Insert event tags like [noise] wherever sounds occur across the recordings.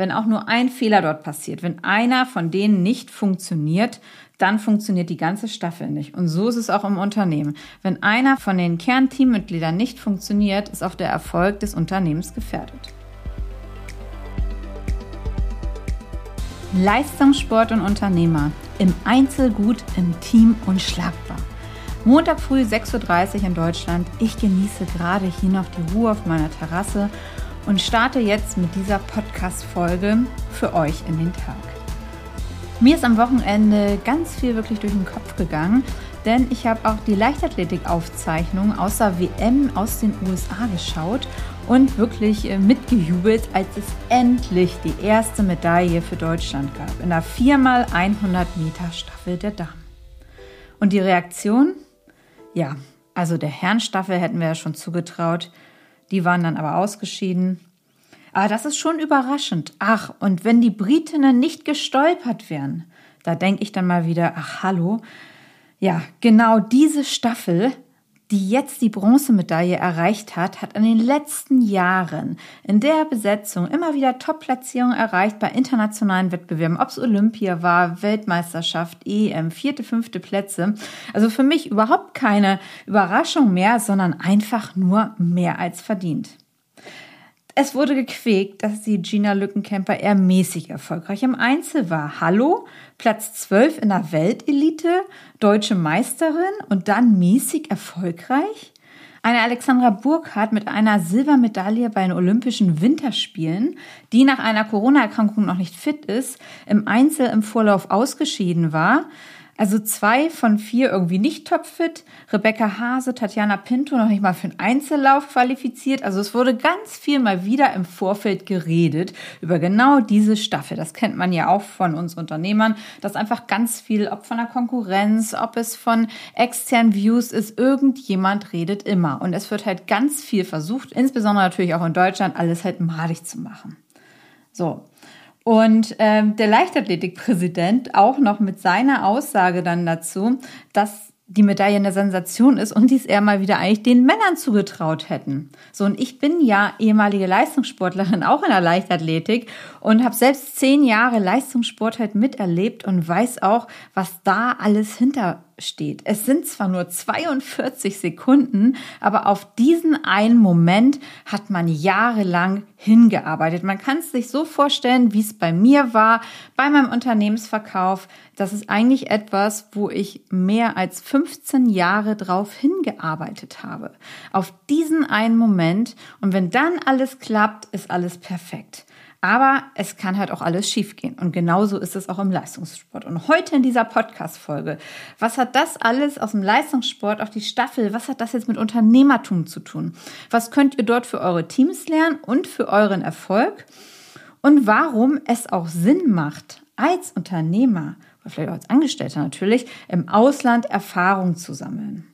Wenn auch nur ein Fehler dort passiert, wenn einer von denen nicht funktioniert, dann funktioniert die ganze Staffel nicht. Und so ist es auch im Unternehmen. Wenn einer von den Kernteammitgliedern nicht funktioniert, ist auch der Erfolg des Unternehmens gefährdet. Leistungssport und Unternehmer. Im Einzel gut, im Team unschlagbar. Montag früh 6.30 Uhr in Deutschland. Ich genieße gerade hier noch die Ruhe auf meiner Terrasse und starte jetzt mit dieser Podcast-Folge für euch in den Tag. Mir ist am Wochenende ganz viel wirklich durch den Kopf gegangen, denn ich habe auch die Leichtathletik-Aufzeichnung außer WM aus den USA geschaut und wirklich äh, mitgejubelt, als es endlich die erste Medaille für Deutschland gab in der 4x100 Meter Staffel der Damen. Und die Reaktion? Ja, also der Herrenstaffel hätten wir ja schon zugetraut. Die waren dann aber ausgeschieden. Aber das ist schon überraschend. Ach, und wenn die Britinnen nicht gestolpert wären, da denke ich dann mal wieder, ach hallo. Ja, genau diese Staffel die jetzt die Bronzemedaille erreicht hat, hat in den letzten Jahren in der Besetzung immer wieder Top-Platzierungen erreicht bei internationalen Wettbewerben, ob es Olympia war, Weltmeisterschaft, EM, vierte, fünfte Plätze. Also für mich überhaupt keine Überraschung mehr, sondern einfach nur mehr als verdient. Es wurde gequäkt, dass die Gina Lückenkämper eher mäßig erfolgreich im Einzel war. Hallo, Platz 12 in der Weltelite, deutsche Meisterin und dann mäßig erfolgreich? Eine Alexandra Burkhardt mit einer Silbermedaille bei den Olympischen Winterspielen, die nach einer Corona-Erkrankung noch nicht fit ist, im Einzel im Vorlauf ausgeschieden war, also zwei von vier irgendwie nicht topfit. Rebecca Hase, Tatjana Pinto noch nicht mal für einen Einzellauf qualifiziert. Also es wurde ganz viel mal wieder im Vorfeld geredet über genau diese Staffel. Das kennt man ja auch von uns Unternehmern, dass einfach ganz viel, ob von der Konkurrenz, ob es von externen Views ist, irgendjemand redet immer. Und es wird halt ganz viel versucht, insbesondere natürlich auch in Deutschland, alles halt madig zu machen. So, und ähm, der Leichtathletikpräsident auch noch mit seiner Aussage dann dazu, dass die Medaille eine Sensation ist und dies eher mal wieder eigentlich den Männern zugetraut hätten. So, und ich bin ja ehemalige Leistungssportlerin, auch in der Leichtathletik und habe selbst zehn Jahre Leistungssport halt miterlebt und weiß auch, was da alles hinter steht. Es sind zwar nur 42 Sekunden, aber auf diesen einen Moment hat man jahrelang hingearbeitet. Man kann es sich so vorstellen, wie es bei mir war, bei meinem Unternehmensverkauf. Das ist eigentlich etwas, wo ich mehr als 15 Jahre drauf hingearbeitet habe. Auf diesen einen Moment. Und wenn dann alles klappt, ist alles perfekt. Aber es kann halt auch alles schiefgehen. Und genauso ist es auch im Leistungssport. Und heute in dieser Podcast-Folge, was hat das alles aus dem Leistungssport auf die Staffel, was hat das jetzt mit Unternehmertum zu tun? Was könnt ihr dort für eure Teams lernen und für euren Erfolg? Und warum es auch Sinn macht, als Unternehmer oder vielleicht auch als Angestellter natürlich, im Ausland Erfahrung zu sammeln.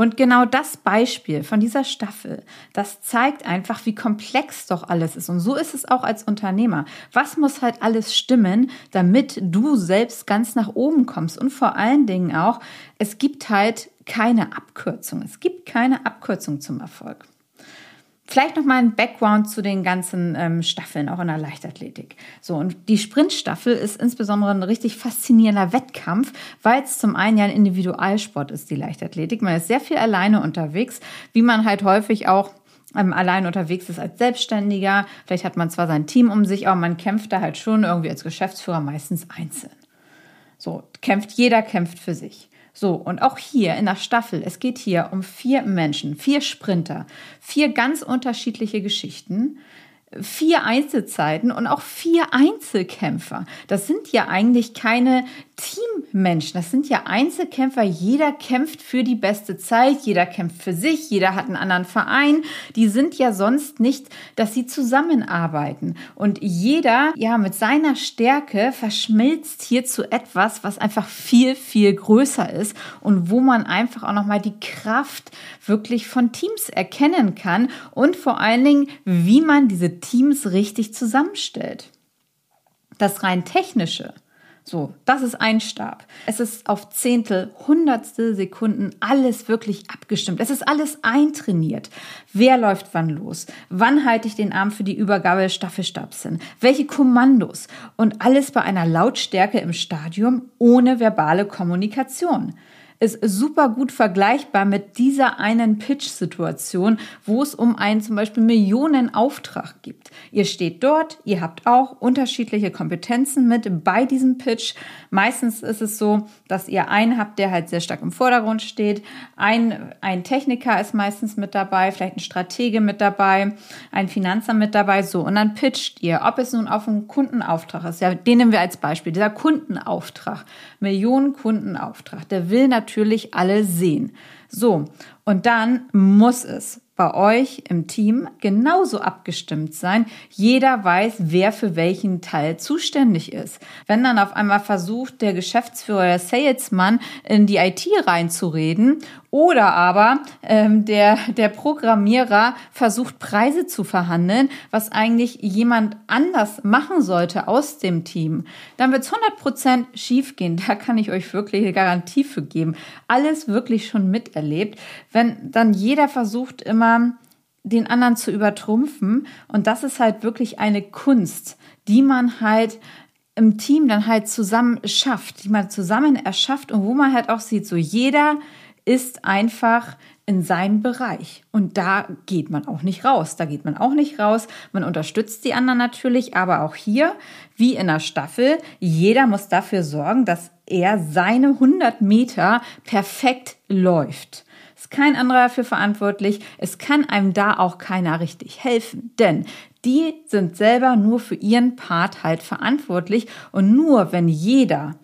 Und genau das Beispiel von dieser Staffel, das zeigt einfach, wie komplex doch alles ist. Und so ist es auch als Unternehmer. Was muss halt alles stimmen, damit du selbst ganz nach oben kommst? Und vor allen Dingen auch, es gibt halt keine Abkürzung. Es gibt keine Abkürzung zum Erfolg. Vielleicht noch mal ein Background zu den ganzen ähm, Staffeln, auch in der Leichtathletik. So, und die Sprintstaffel ist insbesondere ein richtig faszinierender Wettkampf, weil es zum einen ja ein Individualsport ist, die Leichtathletik. Man ist sehr viel alleine unterwegs, wie man halt häufig auch ähm, allein unterwegs ist als Selbstständiger. Vielleicht hat man zwar sein Team um sich, aber man kämpft da halt schon irgendwie als Geschäftsführer meistens einzeln. So, kämpft, jeder kämpft für sich. So, und auch hier in der Staffel, es geht hier um vier Menschen, vier Sprinter, vier ganz unterschiedliche Geschichten, vier Einzelzeiten und auch vier Einzelkämpfer. Das sind ja eigentlich keine Teammenschen, das sind ja Einzelkämpfer. Jeder kämpft für die beste Zeit, jeder kämpft für sich, jeder hat einen anderen Verein. Die sind ja sonst nicht, dass sie zusammenarbeiten. Und jeder, ja, mit seiner Stärke verschmilzt hier zu etwas, was einfach viel, viel größer ist und wo man einfach auch nochmal die Kraft wirklich von Teams erkennen kann und vor allen Dingen, wie man diese Teams richtig zusammenstellt. Das rein technische, So, das ist ein Stab. Es ist auf Zehntel, Hundertstel Sekunden alles wirklich abgestimmt. Es ist alles eintrainiert. Wer läuft wann los? Wann halte ich den Arm für die Übergabe des Staffelstabs hin? Welche Kommandos? Und alles bei einer Lautstärke im Stadium ohne verbale Kommunikation ist super gut vergleichbar mit dieser einen Pitch-Situation, wo es um einen zum Beispiel Millionenauftrag gibt. Ihr steht dort, ihr habt auch unterschiedliche Kompetenzen mit bei diesem Pitch. Meistens ist es so, dass ihr einen habt, der halt sehr stark im Vordergrund steht. Ein, ein Techniker ist meistens mit dabei, vielleicht ein Stratege mit dabei, ein Finanzer mit dabei, so. Und dann pitcht ihr, ob es nun auf einen Kundenauftrag ist. Ja, den nehmen wir als Beispiel. Dieser Kundenauftrag, Millionen Kundenauftrag, der will natürlich natürlich alle sehen. So, und dann muss es bei euch im Team genauso abgestimmt sein. Jeder weiß, wer für welchen Teil zuständig ist. Wenn dann auf einmal versucht, der Geschäftsführer, der Salesman in die IT reinzureden oder aber ähm, der, der Programmierer versucht, Preise zu verhandeln, was eigentlich jemand anders machen sollte aus dem Team, dann wird es 100% schief gehen. Da kann ich euch wirklich eine Garantie für geben. Alles wirklich schon miterlebt. Wenn dann jeder versucht immer den anderen zu übertrumpfen. Und das ist halt wirklich eine Kunst, die man halt im Team dann halt zusammen schafft, die man zusammen erschafft und wo man halt auch sieht, so jeder ist einfach in seinem Bereich. Und da geht man auch nicht raus. Da geht man auch nicht raus. Man unterstützt die anderen natürlich, aber auch hier, wie in der Staffel, jeder muss dafür sorgen, dass er seine 100 Meter perfekt läuft ist kein anderer dafür verantwortlich. Es kann einem da auch keiner richtig helfen, denn die sind selber nur für ihren Part halt verantwortlich und nur wenn jeder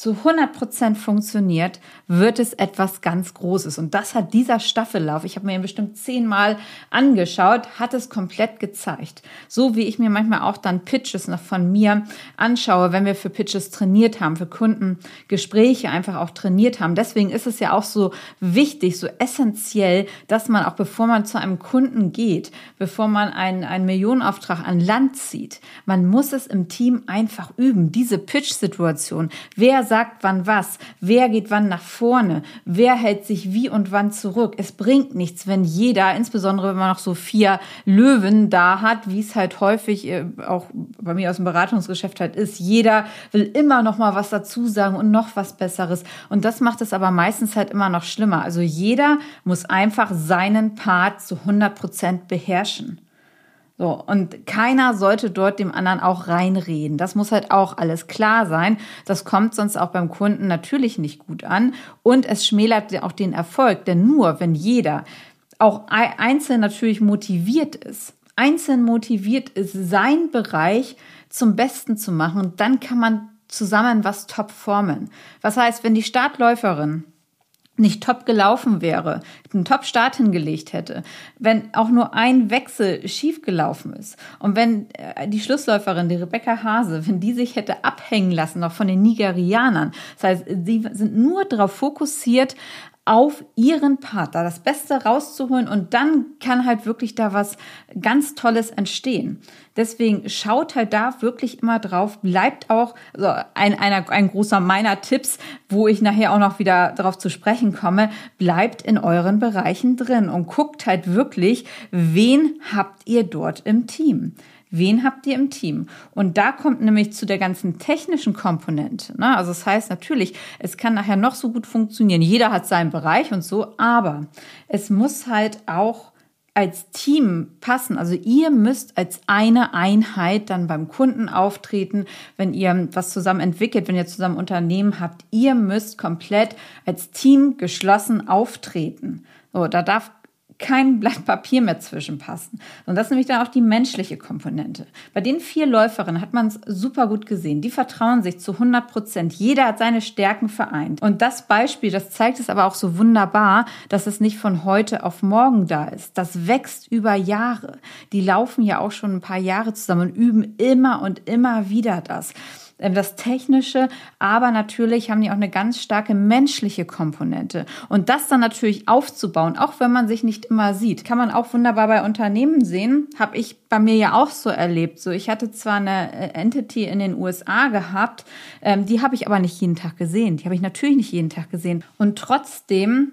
zu 100 Prozent funktioniert, wird es etwas ganz Großes. Und das hat dieser Staffellauf, ich habe mir ihn bestimmt zehnmal angeschaut, hat es komplett gezeigt. So wie ich mir manchmal auch dann Pitches noch von mir anschaue, wenn wir für Pitches trainiert haben, für Kundengespräche einfach auch trainiert haben. Deswegen ist es ja auch so wichtig, so essentiell, dass man auch bevor man zu einem Kunden geht, bevor man einen, einen Millionenauftrag an Land zieht, man muss es im Team einfach üben. Diese Pitch-Situation. Wer sagt wann was, wer geht wann nach vorne, wer hält sich wie und wann zurück. Es bringt nichts, wenn jeder, insbesondere wenn man noch so vier Löwen da hat, wie es halt häufig äh, auch bei mir aus dem Beratungsgeschäft halt ist, jeder will immer noch mal was dazu sagen und noch was Besseres. Und das macht es aber meistens halt immer noch schlimmer. Also jeder muss einfach seinen Part zu 100 Prozent beherrschen. So, und keiner sollte dort dem anderen auch reinreden. Das muss halt auch alles klar sein. Das kommt sonst auch beim Kunden natürlich nicht gut an. Und es schmälert auch den Erfolg. Denn nur wenn jeder auch einzeln natürlich motiviert ist, einzeln motiviert ist, sein Bereich zum Besten zu machen, dann kann man zusammen was top formen. Was heißt, wenn die Startläuferin nicht top gelaufen wäre, einen Top-Start hingelegt hätte, wenn auch nur ein Wechsel schief gelaufen ist und wenn äh, die Schlussläuferin, die Rebecca Hase, wenn die sich hätte abhängen lassen, noch von den Nigerianern, das heißt, sie sind nur darauf fokussiert, auf ihren Partner das Beste rauszuholen und dann kann halt wirklich da was ganz Tolles entstehen. Deswegen schaut halt da wirklich immer drauf, bleibt auch also ein, einer, ein großer meiner Tipps, wo ich nachher auch noch wieder darauf zu sprechen komme, bleibt in euren Bereichen drin und guckt halt wirklich, wen habt ihr dort im Team. Wen habt ihr im Team? Und da kommt nämlich zu der ganzen technischen Komponente. Ne? Also das heißt natürlich, es kann nachher noch so gut funktionieren. Jeder hat seinen Bereich und so, aber es muss halt auch als Team passen. Also ihr müsst als eine Einheit dann beim Kunden auftreten, wenn ihr was zusammen entwickelt, wenn ihr zusammen Unternehmen habt. Ihr müsst komplett als Team geschlossen auftreten. So, da darf kein Blatt Papier mehr zwischenpassen. Und das ist nämlich dann auch die menschliche Komponente. Bei den vier Läuferinnen hat man es super gut gesehen. Die vertrauen sich zu 100 Prozent. Jeder hat seine Stärken vereint. Und das Beispiel, das zeigt es aber auch so wunderbar, dass es nicht von heute auf morgen da ist. Das wächst über Jahre. Die laufen ja auch schon ein paar Jahre zusammen und üben immer und immer wieder das. Ähm, das Technische, aber natürlich haben die auch eine ganz starke menschliche Komponente. Und das dann natürlich aufzubauen, auch wenn man sich nicht immer sieht, kann man auch wunderbar bei Unternehmen sehen. Habe ich bei mir ja auch so erlebt. So, ich hatte zwar eine äh, Entity in den USA gehabt, ähm, die habe ich aber nicht jeden Tag gesehen. Die habe ich natürlich nicht jeden Tag gesehen. Und trotzdem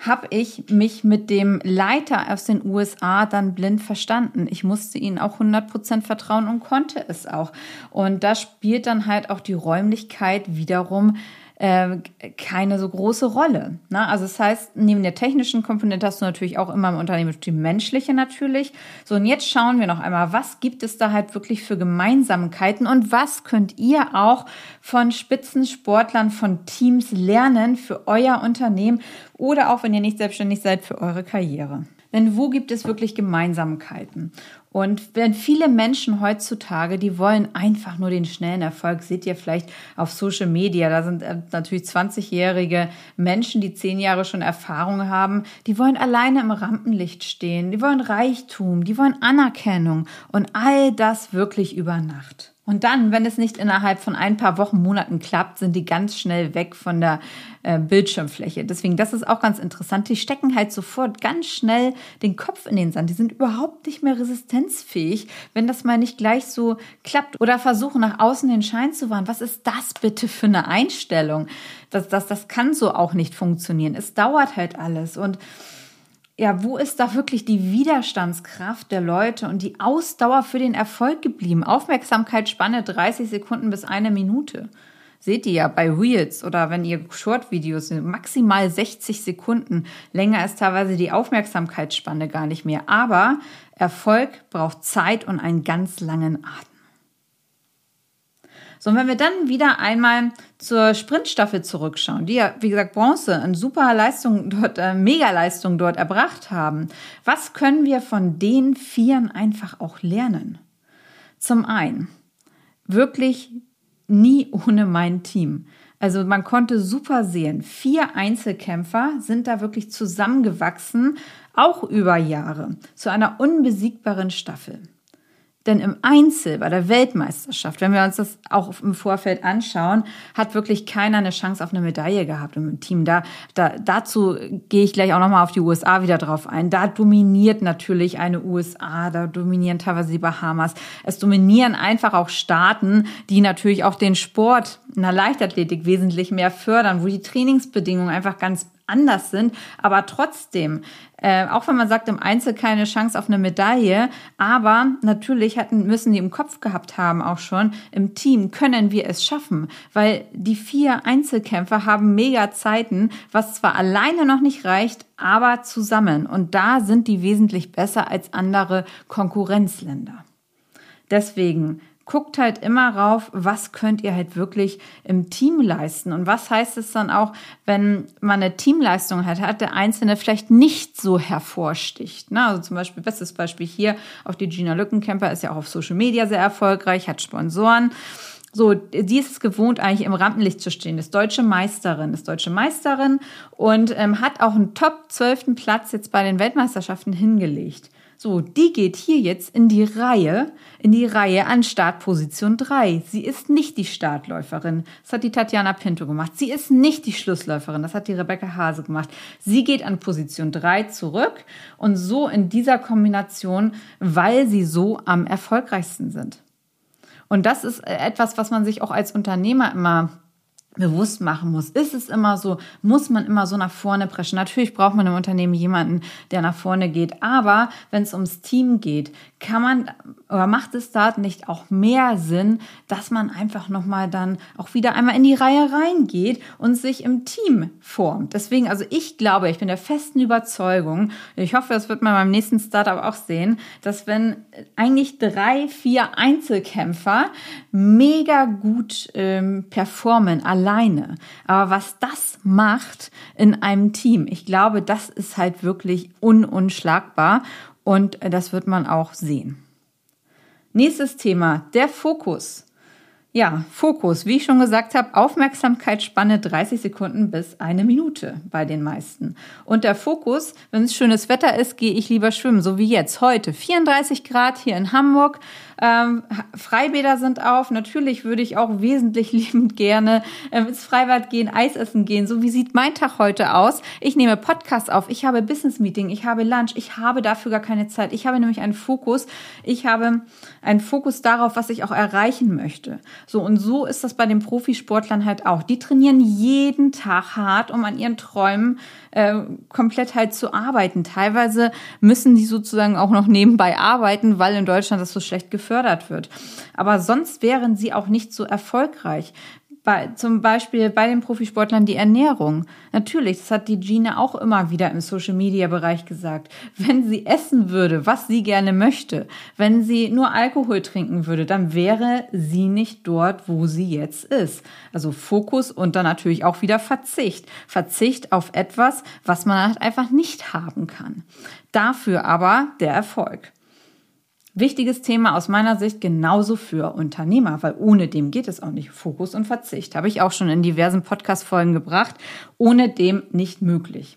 habe ich mich mit dem Leiter aus den USA dann blind verstanden. Ich musste ihnen auch 100% vertrauen und konnte es auch. Und da spielt dann halt auch die Räumlichkeit wiederum äh, keine so große Rolle. Ne? Also das heißt, neben der technischen Komponente hast du natürlich auch immer im Unternehmen die menschliche natürlich. So, und jetzt schauen wir noch einmal, was gibt es da halt wirklich für Gemeinsamkeiten und was könnt ihr auch von Spitzensportlern, von Teams lernen für euer Unternehmen oder auch, wenn ihr nicht selbstständig seid, für eure Karriere. Denn wo gibt es wirklich Gemeinsamkeiten? Und wenn viele Menschen heutzutage, die wollen einfach nur den schnellen Erfolg, seht ihr vielleicht auf Social Media, da sind äh, natürlich 20-jährige Menschen, die zehn Jahre schon Erfahrung haben, die wollen alleine im Rampenlicht stehen, die wollen Reichtum, die wollen Anerkennung und all das wirklich über Nacht. Und dann, wenn es nicht innerhalb von ein paar Wochen, Monaten klappt, sind die ganz schnell weg von der äh, Bildschirmfläche. Deswegen, das ist auch ganz interessant. Die stecken halt sofort ganz schnell den Kopf in den Sand. Die sind überhaupt nicht mehr resistenzfähig, wenn das mal nicht gleich so klappt. Oder versuchen nach außen den Schein zu wahren. Was ist das bitte für eine Einstellung? Das, das, das kann so auch nicht funktionieren. Es dauert halt alles. Und ja, wo ist da wirklich die Widerstandskraft der Leute und die Ausdauer für den Erfolg geblieben? Aufmerksamkeitsspanne 30 Sekunden bis eine Minute. Seht ihr ja bei Reels oder wenn ihr Short-Videos sind, maximal 60 Sekunden. Länger ist teilweise die Aufmerksamkeitsspanne gar nicht mehr. Aber Erfolg braucht Zeit und einen ganz langen Atem. So, und wenn wir dann wieder einmal zur Sprintstaffel zurückschauen, die ja, wie gesagt, Bronze, eine super Leistung dort, äh, Mega-Leistung dort erbracht haben, was können wir von den Vieren einfach auch lernen? Zum einen, wirklich nie ohne mein Team. Also man konnte super sehen, vier Einzelkämpfer sind da wirklich zusammengewachsen, auch über Jahre, zu einer unbesiegbaren Staffel. Denn im Einzel bei der Weltmeisterschaft, wenn wir uns das auch im Vorfeld anschauen, hat wirklich keiner eine Chance auf eine Medaille gehabt im Team. Da, da, dazu gehe ich gleich auch nochmal auf die USA wieder drauf ein. Da dominiert natürlich eine USA, da dominieren teilweise die Bahamas. Es dominieren einfach auch Staaten, die natürlich auch den Sport in der Leichtathletik wesentlich mehr fördern, wo die Trainingsbedingungen einfach ganz anders sind, aber trotzdem, äh, auch wenn man sagt, im Einzel keine Chance auf eine Medaille, aber natürlich hatten, müssen die im Kopf gehabt haben auch schon, im Team können wir es schaffen, weil die vier Einzelkämpfer haben mega Zeiten, was zwar alleine noch nicht reicht, aber zusammen. Und da sind die wesentlich besser als andere Konkurrenzländer. Deswegen guckt halt immer rauf, was könnt ihr halt wirklich im Team leisten und was heißt es dann auch, wenn man eine Teamleistung hat, hat der Einzelne vielleicht nicht so hervorsticht. Ne? Also zum Beispiel, bestes Beispiel hier, auch die Gina Lückenkämper ist ja auch auf Social Media sehr erfolgreich, hat Sponsoren. So, die ist es gewohnt, eigentlich im Rampenlicht zu stehen. Ist deutsche Meisterin, ist deutsche Meisterin und ähm, hat auch einen Top 12. Platz jetzt bei den Weltmeisterschaften hingelegt. So, die geht hier jetzt in die Reihe, in die Reihe an Startposition 3. Sie ist nicht die Startläuferin. Das hat die Tatjana Pinto gemacht. Sie ist nicht die Schlussläuferin. Das hat die Rebecca Hase gemacht. Sie geht an Position 3 zurück und so in dieser Kombination, weil sie so am erfolgreichsten sind. Und das ist etwas, was man sich auch als Unternehmer immer bewusst machen muss. Ist es immer so? Muss man immer so nach vorne preschen? Natürlich braucht man im Unternehmen jemanden, der nach vorne geht. Aber wenn es ums Team geht, kann man oder macht es da nicht auch mehr Sinn, dass man einfach nochmal dann auch wieder einmal in die Reihe reingeht und sich im Team formt? Deswegen, also ich glaube, ich bin der festen Überzeugung, ich hoffe, das wird man beim nächsten Startup auch sehen, dass wenn eigentlich drei, vier Einzelkämpfer mega gut ähm, performen, alleine. Aber was das macht in einem Team, ich glaube, das ist halt wirklich ununschlagbar und das wird man auch sehen. Nächstes Thema, der Fokus. Ja, Fokus, wie ich schon gesagt habe, Aufmerksamkeitsspanne 30 Sekunden bis eine Minute bei den meisten. Und der Fokus, wenn es schönes Wetter ist, gehe ich lieber schwimmen, so wie jetzt heute. 34 Grad hier in Hamburg. Ähm, Freibäder sind auf. Natürlich würde ich auch wesentlich [laughs] liebend gerne ähm, ins Freibad gehen, Eis essen gehen. So wie sieht mein Tag heute aus? Ich nehme Podcast auf. Ich habe Business Meeting. Ich habe Lunch. Ich habe dafür gar keine Zeit. Ich habe nämlich einen Fokus. Ich habe einen Fokus darauf, was ich auch erreichen möchte. So und so ist das bei den Profisportlern halt auch. Die trainieren jeden Tag hart, um an ihren Träumen äh, komplett halt zu arbeiten. Teilweise müssen die sozusagen auch noch nebenbei arbeiten, weil in Deutschland das so schlecht gefördert wird. Aber sonst wären sie auch nicht so erfolgreich bei, zum Beispiel bei den Profisportlern die Ernährung. Natürlich, das hat die Gina auch immer wieder im Social Media Bereich gesagt. Wenn sie essen würde, was sie gerne möchte, wenn sie nur Alkohol trinken würde, dann wäre sie nicht dort, wo sie jetzt ist. Also Fokus und dann natürlich auch wieder Verzicht. Verzicht auf etwas, was man halt einfach nicht haben kann. Dafür aber der Erfolg. Wichtiges Thema aus meiner Sicht genauso für Unternehmer, weil ohne dem geht es auch nicht. Fokus und Verzicht habe ich auch schon in diversen Podcast-Folgen gebracht. Ohne dem nicht möglich.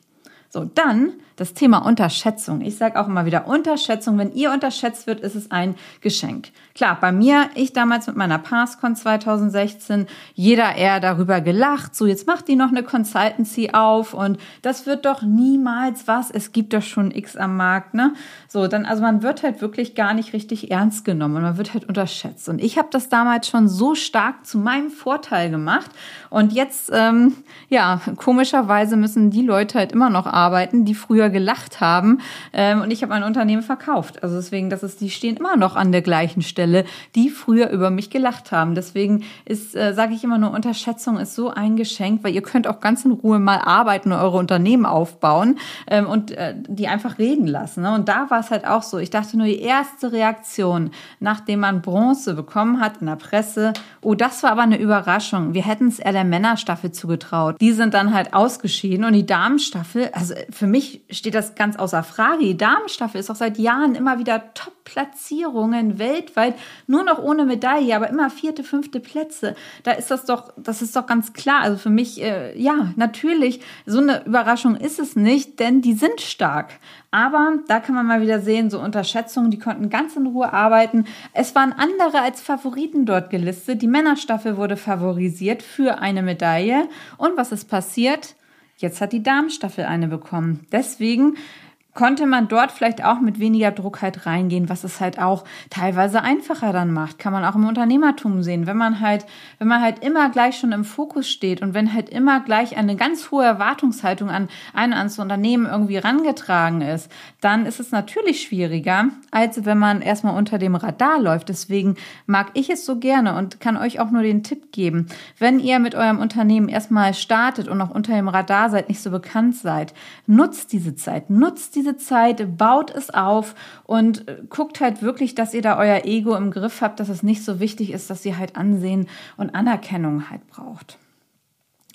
So, dann das Thema Unterschätzung. Ich sage auch immer wieder Unterschätzung. Wenn ihr unterschätzt wird, ist es ein Geschenk. Klar, bei mir, ich damals mit meiner PassCon 2016, jeder eher darüber gelacht. So, jetzt macht die noch eine Consultancy auf und das wird doch niemals was. Es gibt doch schon X am Markt, ne? So, dann, also man wird halt wirklich gar nicht richtig ernst genommen und man wird halt unterschätzt. Und ich habe das damals schon so stark zu meinem Vorteil gemacht. Und jetzt, ähm, ja, komischerweise müssen die Leute halt immer noch arbeiten, die früher früher gelacht haben. Ähm, und ich habe mein Unternehmen verkauft. Also deswegen, das ist, die stehen immer noch an der gleichen Stelle, die früher über mich gelacht haben. Deswegen ist, äh, sage ich immer nur, Unterschätzung ist so ein Geschenk, weil ihr könnt auch ganz in Ruhe mal arbeiten und eure Unternehmen aufbauen ähm, und äh, die einfach reden lassen. Ne? Und da war es halt auch so. Ich dachte nur, die erste Reaktion, nachdem man Bronze bekommen hat in der Presse, oh, das war aber eine Überraschung. Wir hätten es eher der Männerstaffel zugetraut. Die sind dann halt ausgeschieden und die Damenstaffel, also für mich steht das ganz außer Frage. Die Damenstaffel ist auch seit Jahren immer wieder Top-Platzierungen weltweit, nur noch ohne Medaille, aber immer vierte, fünfte Plätze. Da ist das doch, das ist doch ganz klar. Also für mich, äh, ja, natürlich, so eine Überraschung ist es nicht, denn die sind stark. Aber da kann man mal wieder sehen, so Unterschätzungen, die konnten ganz in Ruhe arbeiten. Es waren andere als Favoriten dort gelistet. Die Männerstaffel wurde favorisiert für eine Medaille. Und was ist passiert? Jetzt hat die Damenstaffel eine bekommen. Deswegen konnte man dort vielleicht auch mit weniger Druck halt reingehen, was es halt auch teilweise einfacher dann macht. Kann man auch im Unternehmertum sehen. Wenn man halt, wenn man halt immer gleich schon im Fokus steht und wenn halt immer gleich eine ganz hohe Erwartungshaltung an ein ans Unternehmen irgendwie rangetragen ist, dann ist es natürlich schwieriger, als wenn man erstmal unter dem Radar läuft. Deswegen mag ich es so gerne und kann euch auch nur den Tipp geben, wenn ihr mit eurem Unternehmen erstmal startet und noch unter dem Radar seid, nicht so bekannt seid, nutzt diese Zeit, nutzt diese diese Zeit, baut es auf und äh, guckt halt wirklich, dass ihr da euer Ego im Griff habt, dass es nicht so wichtig ist, dass ihr halt Ansehen und Anerkennung halt braucht.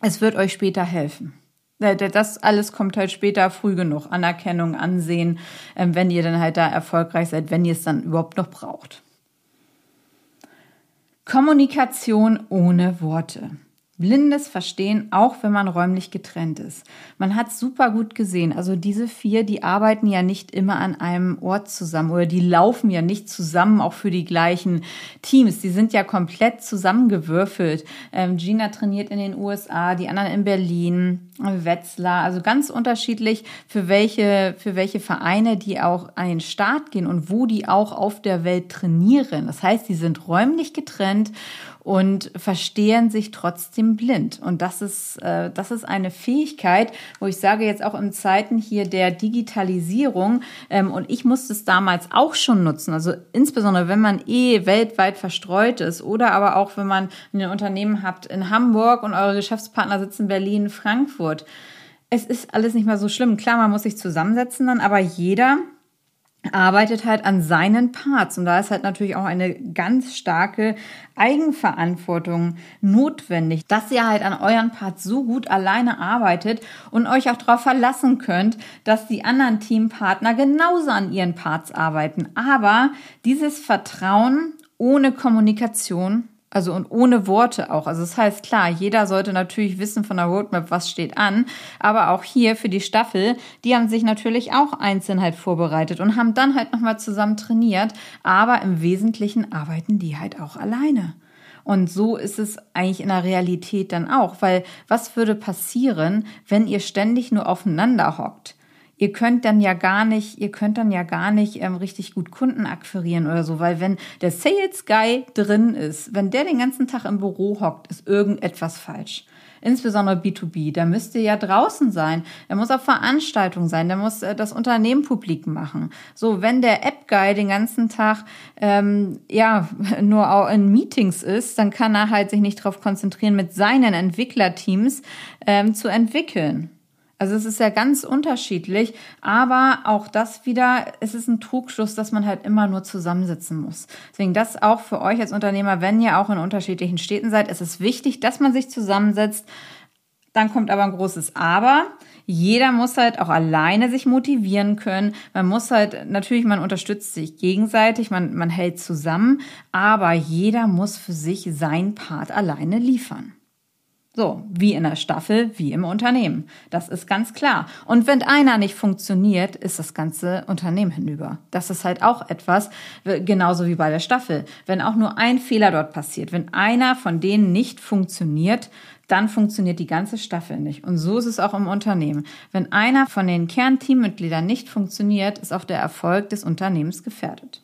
Es wird euch später helfen. Äh, das alles kommt halt später früh genug. Anerkennung, Ansehen, ähm, wenn ihr dann halt da erfolgreich seid, wenn ihr es dann überhaupt noch braucht. Kommunikation ohne Worte. Blindes Verstehen, auch wenn man räumlich getrennt ist. Man hat super gut gesehen. Also diese vier, die arbeiten ja nicht immer an einem Ort zusammen oder die laufen ja nicht zusammen auch für die gleichen Teams. Die sind ja komplett zusammengewürfelt. Ähm, Gina trainiert in den USA, die anderen in Berlin, Wetzlar, also ganz unterschiedlich für welche, für welche Vereine die auch an den Start gehen und wo die auch auf der Welt trainieren. Das heißt, die sind räumlich getrennt und verstehen sich trotzdem blind. Und das ist, äh, das ist eine Fähigkeit, wo ich sage jetzt auch in Zeiten hier der Digitalisierung, ähm, und ich musste es damals auch schon nutzen, also insbesondere wenn man eh weltweit verstreut ist oder aber auch wenn man ein Unternehmen habt in Hamburg und eure Geschäftspartner sitzen in Berlin, Frankfurt. Es ist alles nicht mehr so schlimm. Klar, man muss sich zusammensetzen dann, aber jeder arbeitet halt an seinen Parts. Und da ist halt natürlich auch eine ganz starke Eigenverantwortung notwendig, dass ihr halt an euren Parts so gut alleine arbeitet und euch auch darauf verlassen könnt, dass die anderen Teampartner genauso an ihren Parts arbeiten. Aber dieses Vertrauen ohne Kommunikation Also und ohne Worte auch. Also das heißt klar, jeder sollte natürlich wissen von der Roadmap, was steht an. Aber auch hier für die Staffel, die haben sich natürlich auch einzeln halt vorbereitet und haben dann halt nochmal zusammen trainiert. Aber im Wesentlichen arbeiten die halt auch alleine. Und so ist es eigentlich in der Realität dann auch, weil was würde passieren, wenn ihr ständig nur aufeinander hockt? Ihr könnt dann ja gar nicht, ihr könnt dann ja gar nicht ähm, richtig gut Kunden akquirieren oder so, weil wenn der Sales Guy drin ist, wenn der den ganzen Tag im Büro hockt, ist irgendetwas falsch. Insbesondere B2B, da müsst ihr ja draußen sein, der muss auf Veranstaltungen sein, der muss äh, das Unternehmen publik machen. So, wenn der App-Guy den ganzen Tag ähm, ja [laughs] nur auch in Meetings ist, dann kann er halt sich nicht darauf konzentrieren, mit seinen Entwicklerteams ähm, zu entwickeln. Also es ist ja ganz unterschiedlich, aber auch das wieder, es ist ein Trugschluss, dass man halt immer nur zusammensitzen muss. Deswegen das auch für euch als Unternehmer, wenn ihr auch in unterschiedlichen Städten seid, es ist wichtig, dass man sich zusammensetzt. Dann kommt aber ein großes Aber. Jeder muss halt auch alleine sich motivieren können. Man muss halt, natürlich, man unterstützt sich gegenseitig, man, man hält zusammen, aber jeder muss für sich sein Part alleine liefern. So, wie in der Staffel, wie im Unternehmen. Das ist ganz klar. Und wenn einer nicht funktioniert, ist das ganze Unternehmen hinüber. Das ist halt auch etwas, genauso wie bei der Staffel. Wenn auch nur ein Fehler dort passiert, wenn einer von denen nicht funktioniert, dann funktioniert die ganze Staffel nicht. Und so ist es auch im Unternehmen. Wenn einer von den Kernteammitgliedern nicht funktioniert, ist auch der Erfolg des Unternehmens gefährdet.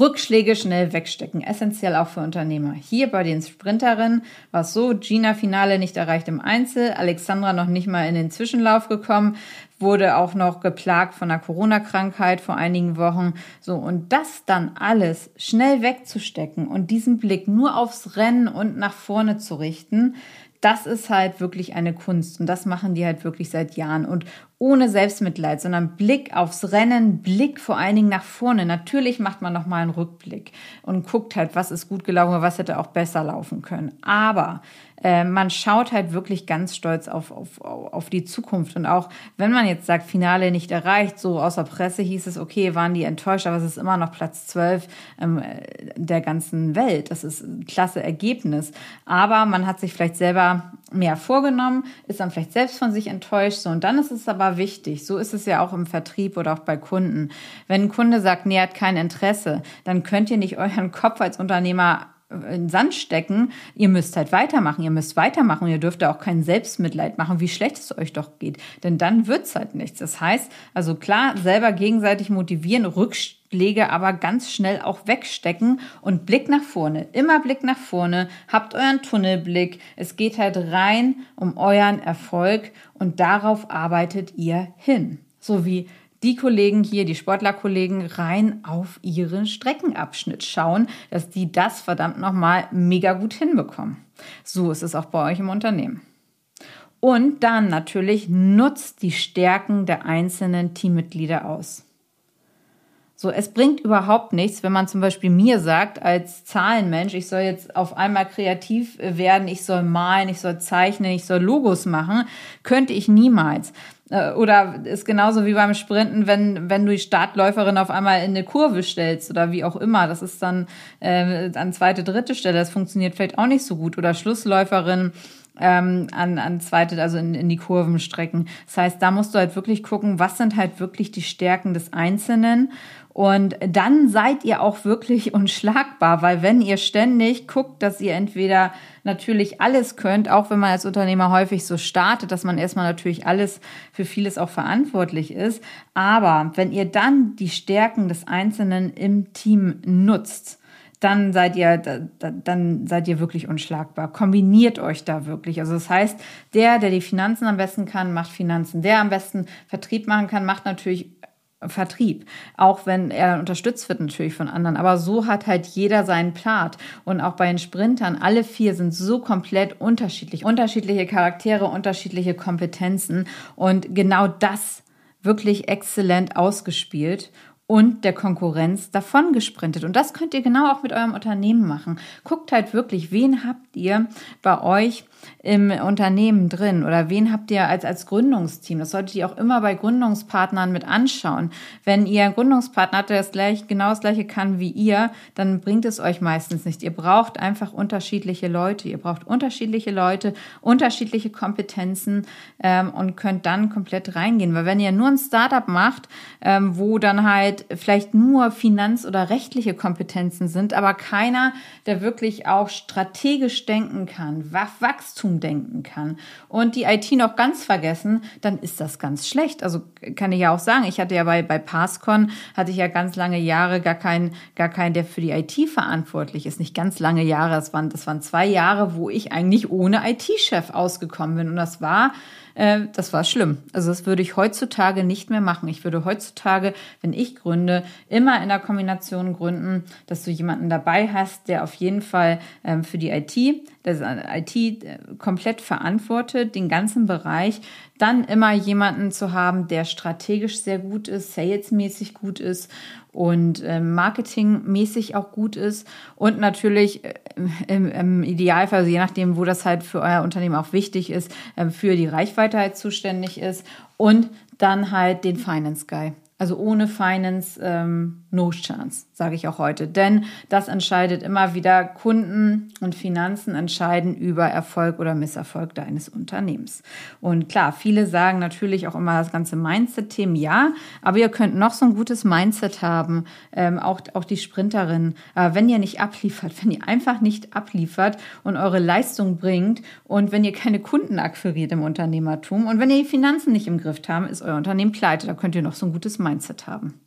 Rückschläge schnell wegstecken, essentiell auch für Unternehmer. Hier bei den Sprinterinnen war es so, Gina Finale nicht erreicht im Einzel, Alexandra noch nicht mal in den Zwischenlauf gekommen, wurde auch noch geplagt von einer Corona-Krankheit vor einigen Wochen. So, und das dann alles schnell wegzustecken und diesen Blick nur aufs Rennen und nach vorne zu richten, das ist halt wirklich eine Kunst und das machen die halt wirklich seit Jahren und ohne Selbstmitleid, sondern Blick aufs Rennen, Blick vor allen Dingen nach vorne. Natürlich macht man noch mal einen Rückblick und guckt halt, was ist gut gelaufen, was hätte auch besser laufen können. Aber äh, man schaut halt wirklich ganz stolz auf, auf, auf die Zukunft. Und auch wenn man jetzt sagt, Finale nicht erreicht, so außer Presse hieß es, okay, waren die enttäuscht, aber es ist immer noch Platz 12 ähm, der ganzen Welt. Das ist ein klasse Ergebnis. Aber man hat sich vielleicht selber mehr vorgenommen, ist dann vielleicht selbst von sich enttäuscht. So, und dann ist es aber wichtig. So ist es ja auch im Vertrieb oder auch bei Kunden. Wenn ein Kunde sagt, nee, er hat kein Interesse, dann könnt ihr nicht euren Kopf als Unternehmer in Sand stecken. Ihr müsst halt weitermachen. Ihr müsst weitermachen. Ihr dürft auch kein Selbstmitleid machen, wie schlecht es euch doch geht. Denn dann wird's halt nichts. Das heißt, also klar, selber gegenseitig motivieren, Rückschläge aber ganz schnell auch wegstecken und Blick nach vorne. Immer Blick nach vorne. Habt euren Tunnelblick. Es geht halt rein um euren Erfolg und darauf arbeitet ihr hin. So wie die Kollegen hier, die Sportlerkollegen, rein auf ihren Streckenabschnitt schauen, dass die das verdammt nochmal mega gut hinbekommen. So ist es auch bei euch im Unternehmen. Und dann natürlich nutzt die Stärken der einzelnen Teammitglieder aus. So, es bringt überhaupt nichts, wenn man zum Beispiel mir sagt, als Zahlenmensch, ich soll jetzt auf einmal kreativ werden, ich soll malen, ich soll zeichnen, ich soll Logos machen, könnte ich niemals. Äh, oder ist genauso wie beim Sprinten, wenn, wenn du die Startläuferin auf einmal in eine Kurve stellst oder wie auch immer. Das ist dann äh, an zweite, dritte Stelle. Das funktioniert vielleicht auch nicht so gut. Oder Schlussläuferin ähm, an, an zweite, also in, in die Kurven strecken. Das heißt, da musst du halt wirklich gucken, was sind halt wirklich die Stärken des Einzelnen und dann seid ihr auch wirklich [laughs] unschlagbar, weil wenn ihr ständig guckt, dass ihr entweder natürlich alles könnt, auch wenn man als Unternehmer häufig so startet, dass man erstmal natürlich alles für vieles auch verantwortlich ist. Aber wenn ihr dann die Stärken des Einzelnen im Team nutzt, dann seid ihr, dann seid ihr wirklich unschlagbar. Kombiniert euch da wirklich. Also das heißt, der, der die Finanzen am besten kann, macht Finanzen. Der am besten Vertrieb machen kann, macht natürlich Vertrieb, auch wenn er unterstützt wird natürlich von anderen. Aber so hat halt jeder seinen Part. Und auch bei den Sprintern, alle vier sind so komplett unterschiedlich. Unterschiedliche Charaktere, unterschiedliche Kompetenzen. Und genau das wirklich exzellent ausgespielt und der Konkurrenz davon gesprintet. Und das könnt ihr genau auch mit eurem Unternehmen machen. Guckt halt wirklich, wen habt ihr bei euch, im Unternehmen drin oder wen habt ihr als, als Gründungsteam? Das solltet ihr auch immer bei Gründungspartnern mit anschauen. Wenn ihr Gründungspartner habt, der das gleich, genau das gleiche kann wie ihr, dann bringt es euch meistens nicht. Ihr braucht einfach unterschiedliche Leute. Ihr braucht unterschiedliche Leute, unterschiedliche Kompetenzen ähm, und könnt dann komplett reingehen. Weil wenn ihr nur ein Startup macht, ähm, wo dann halt vielleicht nur Finanz- oder rechtliche Kompetenzen sind, aber keiner, der wirklich auch strategisch denken kann, Wachstum denken kann und die IT noch ganz vergessen, dann ist das ganz schlecht. Also kann ich ja auch sagen, ich hatte ja bei, bei Passcon, hatte ich ja ganz lange Jahre gar keinen, gar keinen, der für die IT verantwortlich ist. Nicht ganz lange Jahre, das waren, das waren zwei Jahre, wo ich eigentlich ohne IT-Chef ausgekommen bin. Und das war äh, das war schlimm. Also das würde ich heutzutage nicht mehr machen. Ich würde heutzutage, wenn ich gründe, immer in der Kombination gründen, dass du jemanden dabei hast, der auf jeden Fall ähm, für die IT, der IT äh, komplett verantwortet, den ganzen Bereich, dann immer jemanden zu haben, der strategisch sehr gut ist, salesmäßig gut ist und äh, marketingmäßig auch gut ist und natürlich äh, im, im Idealfall, also je nachdem, wo das halt für euer Unternehmen auch wichtig ist, äh, für die Reichweite halt zuständig ist und dann halt den Finance Guy. Also ohne Finance ähm, no chance, sage ich auch heute. Denn das entscheidet immer wieder, Kunden und Finanzen entscheiden über Erfolg oder Misserfolg deines Unternehmens. Und klar, viele sagen natürlich auch immer das ganze Mindset-Themen, ja, aber ihr könnt noch so ein gutes Mindset haben, ähm, auch, auch die Sprinterin. Aber wenn ihr nicht abliefert, [laughs] wenn ihr einfach nicht abliefert und eure Leistung bringt und wenn ihr keine Kunden akquiriert im Unternehmertum und wenn ihr die Finanzen nicht im Griff habt, ist euer Unternehmen pleite. Da könnt ihr noch so ein gutes Mindset haben.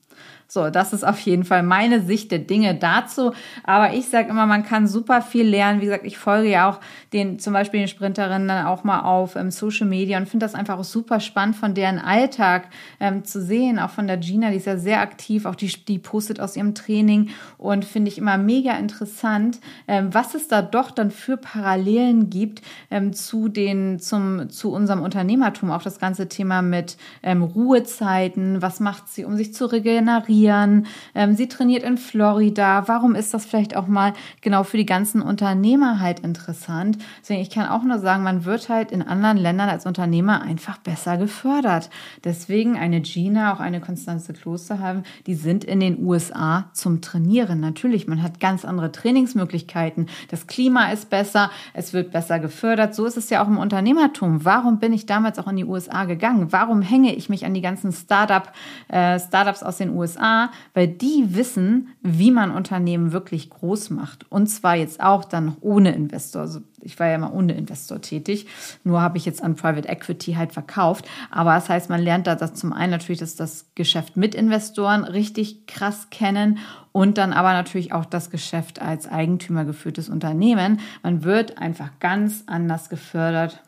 So, das ist auf jeden Fall meine Sicht der Dinge dazu. Aber ich sage immer, man kann super viel lernen. Wie gesagt, ich folge ja auch den, zum Beispiel den Sprinterinnen dann auch mal auf ähm, Social Media und finde das einfach auch super spannend, von deren Alltag ähm, zu sehen. Auch von der Gina, die ist ja sehr aktiv, auch die, die postet aus ihrem Training und finde ich immer mega interessant, ähm, was es da doch dann für Parallelen gibt ähm, zu den, zum, zu unserem Unternehmertum. Auch das ganze Thema mit ähm, Ruhezeiten. Was macht sie, um sich zu regenerieren? Trainieren. Ähm, sie trainiert in Florida. Warum ist das vielleicht auch mal genau für die ganzen Unternehmer halt interessant? Deswegen, ich kann auch nur sagen, man wird halt in anderen Ländern als Unternehmer einfach besser gefördert. Deswegen eine Gina, auch eine Konstanze Kloster haben, die sind in den USA zum Trainieren. Natürlich, man hat ganz andere Trainingsmöglichkeiten. Das Klima ist besser, es wird besser gefördert. So ist es ja auch im Unternehmertum. Warum bin ich damals auch in die USA gegangen? Warum hänge ich mich an die ganzen Startup, äh, Startups aus den USA? USA, weil die wissen, wie man Unternehmen wirklich groß macht. Und zwar jetzt auch dann ohne Investor. Also ich war ja mal ohne Investor tätig, nur habe ich jetzt an Private Equity halt verkauft. Aber das heißt, man lernt da das zum einen natürlich dass das Geschäft mit Investoren richtig krass kennen und dann aber natürlich auch das Geschäft als Eigentümer geführtes Unternehmen. Man wird einfach ganz anders gefördert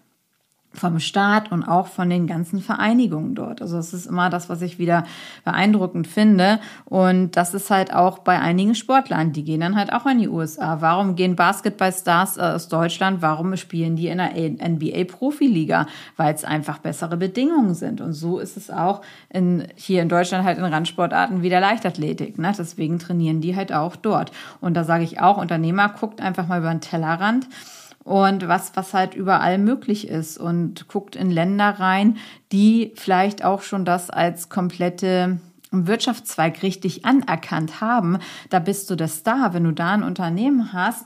vom Staat und auch von den ganzen Vereinigungen dort. Also das ist immer das, was ich wieder beeindruckend finde. Und das ist halt auch bei einigen Sportlern, die gehen dann halt auch in die USA. Warum gehen Basketballstars aus Deutschland? Warum spielen die in der NBA-Profiliga? Weil es einfach bessere Bedingungen sind. Und so ist es auch in, hier in Deutschland halt in Randsportarten wie der Leichtathletik. Ne? Deswegen trainieren die halt auch dort. Und da sage ich auch, Unternehmer guckt einfach mal über den Tellerrand und was, was halt überall möglich ist und guckt in Länder rein, die vielleicht auch schon das als komplette Wirtschaftszweig richtig anerkannt haben. Da bist du der Star. Wenn du da ein Unternehmen hast,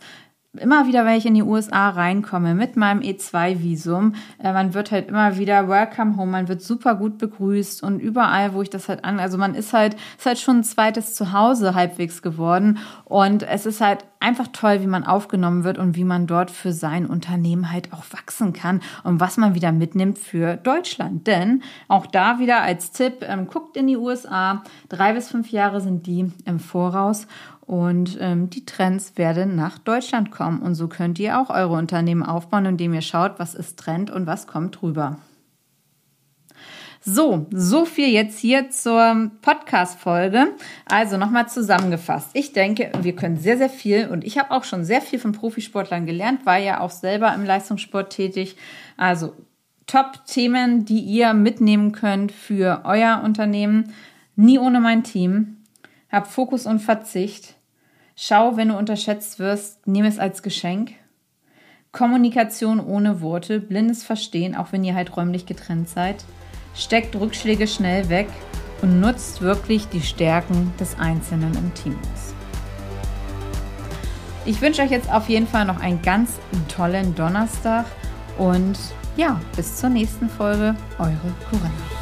immer wieder, wenn ich in die USA reinkomme mit meinem E2-Visum, äh, man wird halt immer wieder Welcome Home, man wird super gut begrüßt und überall, wo ich das halt an, also man ist halt, ist halt schon ein zweites Zuhause halbwegs geworden und es ist halt einfach toll, wie man aufgenommen wird und wie man dort für sein Unternehmen halt auch wachsen kann und was man wieder mitnimmt für Deutschland. Denn auch da wieder als Tipp, ähm, guckt in die USA, drei bis fünf Jahre sind die im Voraus und ähm, die Trends werden nach Deutschland kommen. Und so könnt ihr auch eure Unternehmen aufbauen, indem ihr schaut, was ist Trend und was kommt drüber. So, so viel jetzt hier zur Podcast-Folge. Also nochmal zusammengefasst. Ich denke, wir können sehr, sehr viel und ich habe auch schon sehr viel von Profisportlern gelernt, war ja auch selber im Leistungssport tätig. Also Top-Themen, die ihr mitnehmen könnt für euer Unternehmen. Nie ohne mein Team. Hab Fokus und Verzicht. Schau, wenn du unterschätzt wirst, nimm es als Geschenk. Kommunikation ohne Worte, blindes Verstehen, auch wenn ihr halt räumlich getrennt seid. Steckt Rückschläge schnell weg und nutzt wirklich die Stärken des Einzelnen im Team. Ich wünsche euch jetzt auf jeden Fall noch einen ganz tollen Donnerstag und ja, bis zur nächsten Folge, eure Corinna.